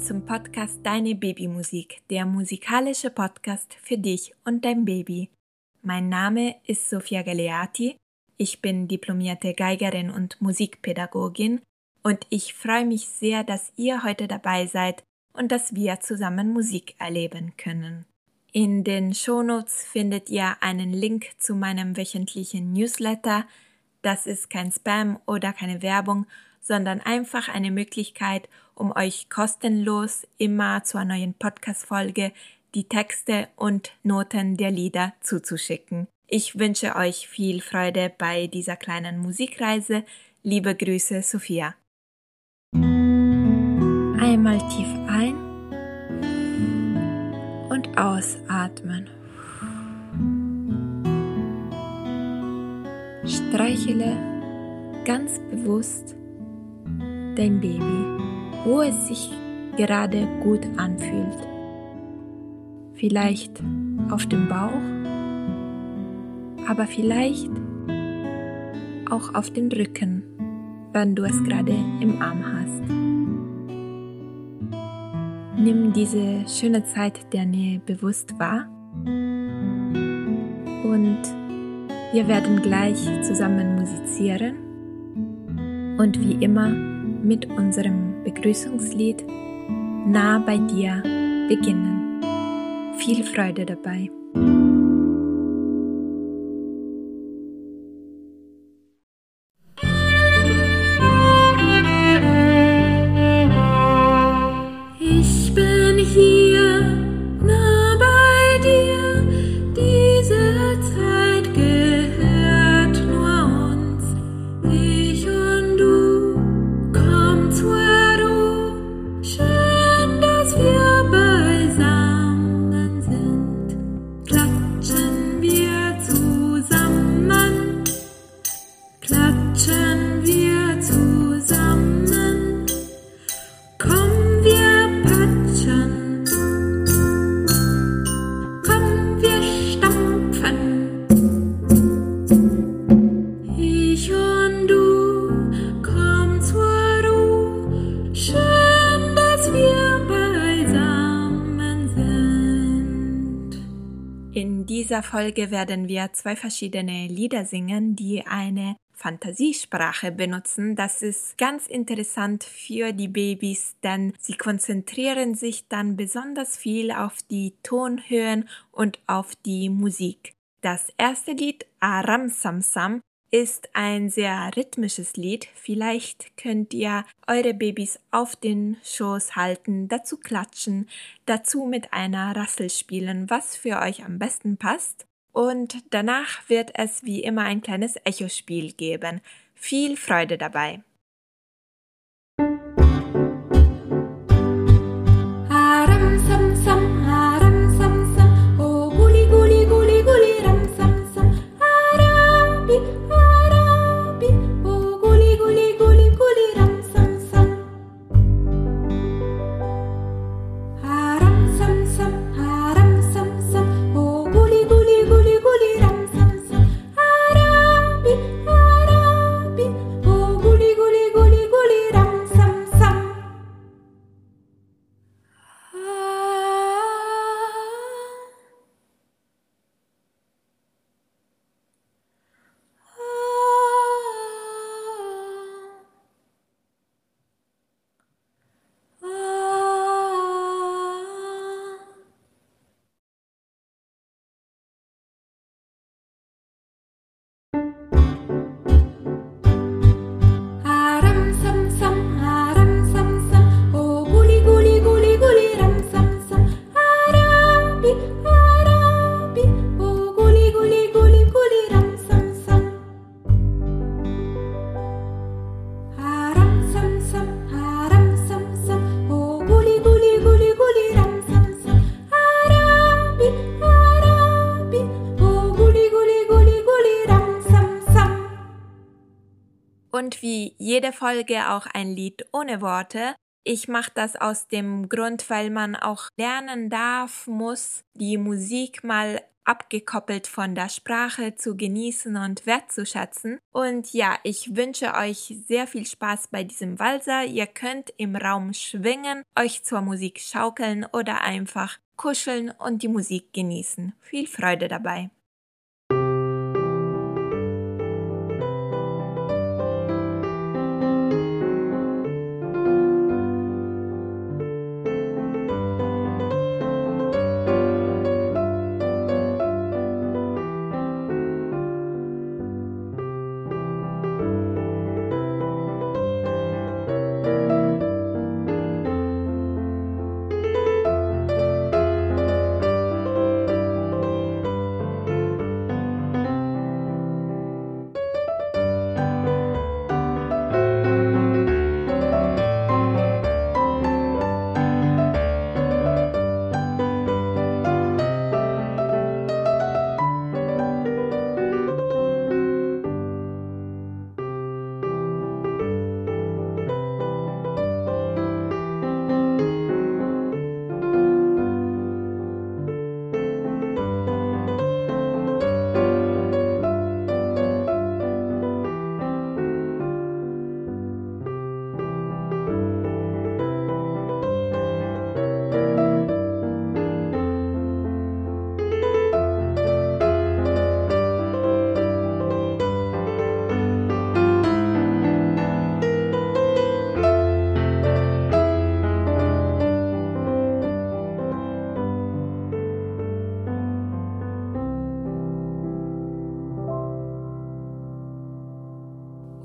zum Podcast Deine Babymusik, der musikalische Podcast für dich und dein Baby. Mein Name ist Sofia Galeati, ich bin diplomierte Geigerin und Musikpädagogin und ich freue mich sehr, dass ihr heute dabei seid und dass wir zusammen Musik erleben können. In den Shownotes findet ihr einen Link zu meinem wöchentlichen Newsletter. Das ist kein Spam oder keine Werbung, sondern einfach eine Möglichkeit, um euch kostenlos immer zu einer neuen Podcast-Folge die Texte und Noten der Lieder zuzuschicken. Ich wünsche euch viel Freude bei dieser kleinen Musikreise. Liebe Grüße, Sophia. Einmal tief ein und ausatmen. Streichele ganz bewusst dein Baby, wo es sich gerade gut anfühlt. Vielleicht auf dem Bauch, aber vielleicht auch auf den Rücken, wenn du es gerade im Arm hast. Nimm diese schöne Zeit der Nähe bewusst wahr und wir werden gleich zusammen musizieren und wie immer mit unserem Begrüßungslied Nah bei dir beginnen. Viel Freude dabei. Dieser Folge werden wir zwei verschiedene Lieder singen, die eine Fantasiesprache benutzen. Das ist ganz interessant für die Babys, denn sie konzentrieren sich dann besonders viel auf die Tonhöhen und auf die Musik. Das erste Lied Aram Sam Sam ist ein sehr rhythmisches Lied. Vielleicht könnt ihr eure Babys auf den Schoß halten, dazu klatschen, dazu mit einer Rassel spielen, was für euch am besten passt. Und danach wird es wie immer ein kleines Echospiel geben. Viel Freude dabei! Wie jede Folge auch ein Lied ohne Worte. Ich mache das aus dem Grund, weil man auch lernen darf, muss, die Musik mal abgekoppelt von der Sprache zu genießen und wertzuschätzen. Und ja, ich wünsche euch sehr viel Spaß bei diesem Walzer. Ihr könnt im Raum schwingen, euch zur Musik schaukeln oder einfach kuscheln und die Musik genießen. Viel Freude dabei.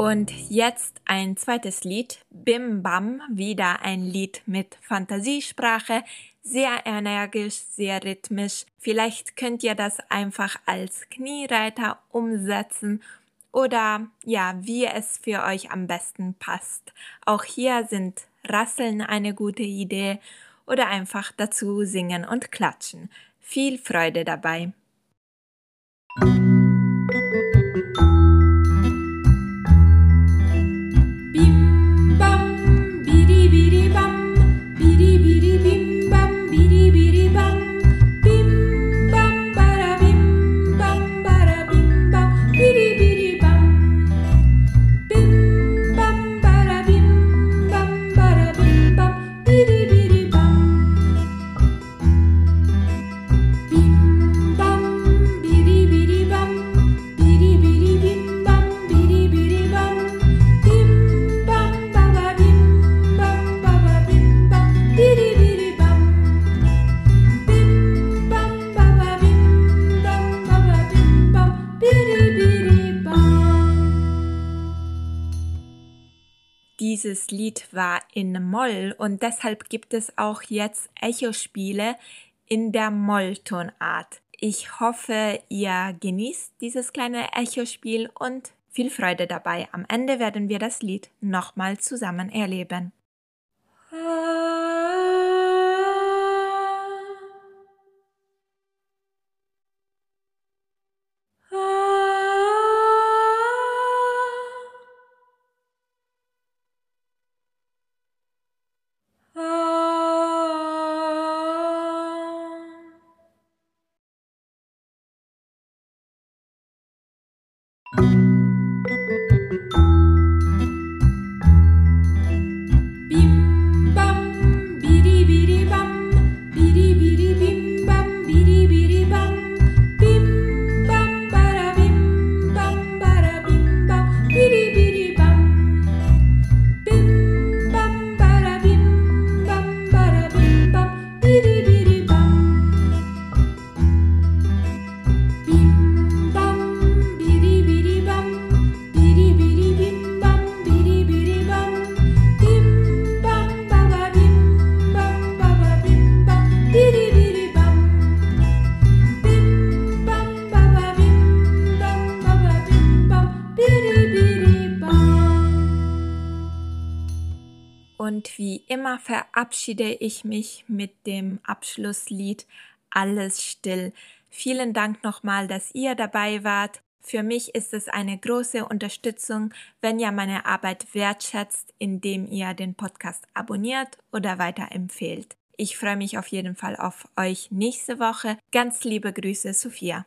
Und jetzt ein zweites Lied, Bim Bam, wieder ein Lied mit Fantasiesprache, sehr energisch, sehr rhythmisch. Vielleicht könnt ihr das einfach als Kniereiter umsetzen oder ja, wie es für euch am besten passt. Auch hier sind Rasseln eine gute Idee oder einfach dazu singen und klatschen. Viel Freude dabei. Dieses Lied war in Moll und deshalb gibt es auch jetzt Echospiele in der Molltonart. Ich hoffe, ihr genießt dieses kleine Echospiel und viel Freude dabei. Am Ende werden wir das Lied nochmal zusammen erleben. Und wie immer verabschiede ich mich mit dem Abschlusslied Alles still. Vielen Dank nochmal, dass ihr dabei wart. Für mich ist es eine große Unterstützung, wenn ihr meine Arbeit wertschätzt, indem ihr den Podcast abonniert oder weiterempfehlt. Ich freue mich auf jeden Fall auf euch nächste Woche. Ganz liebe Grüße, Sophia.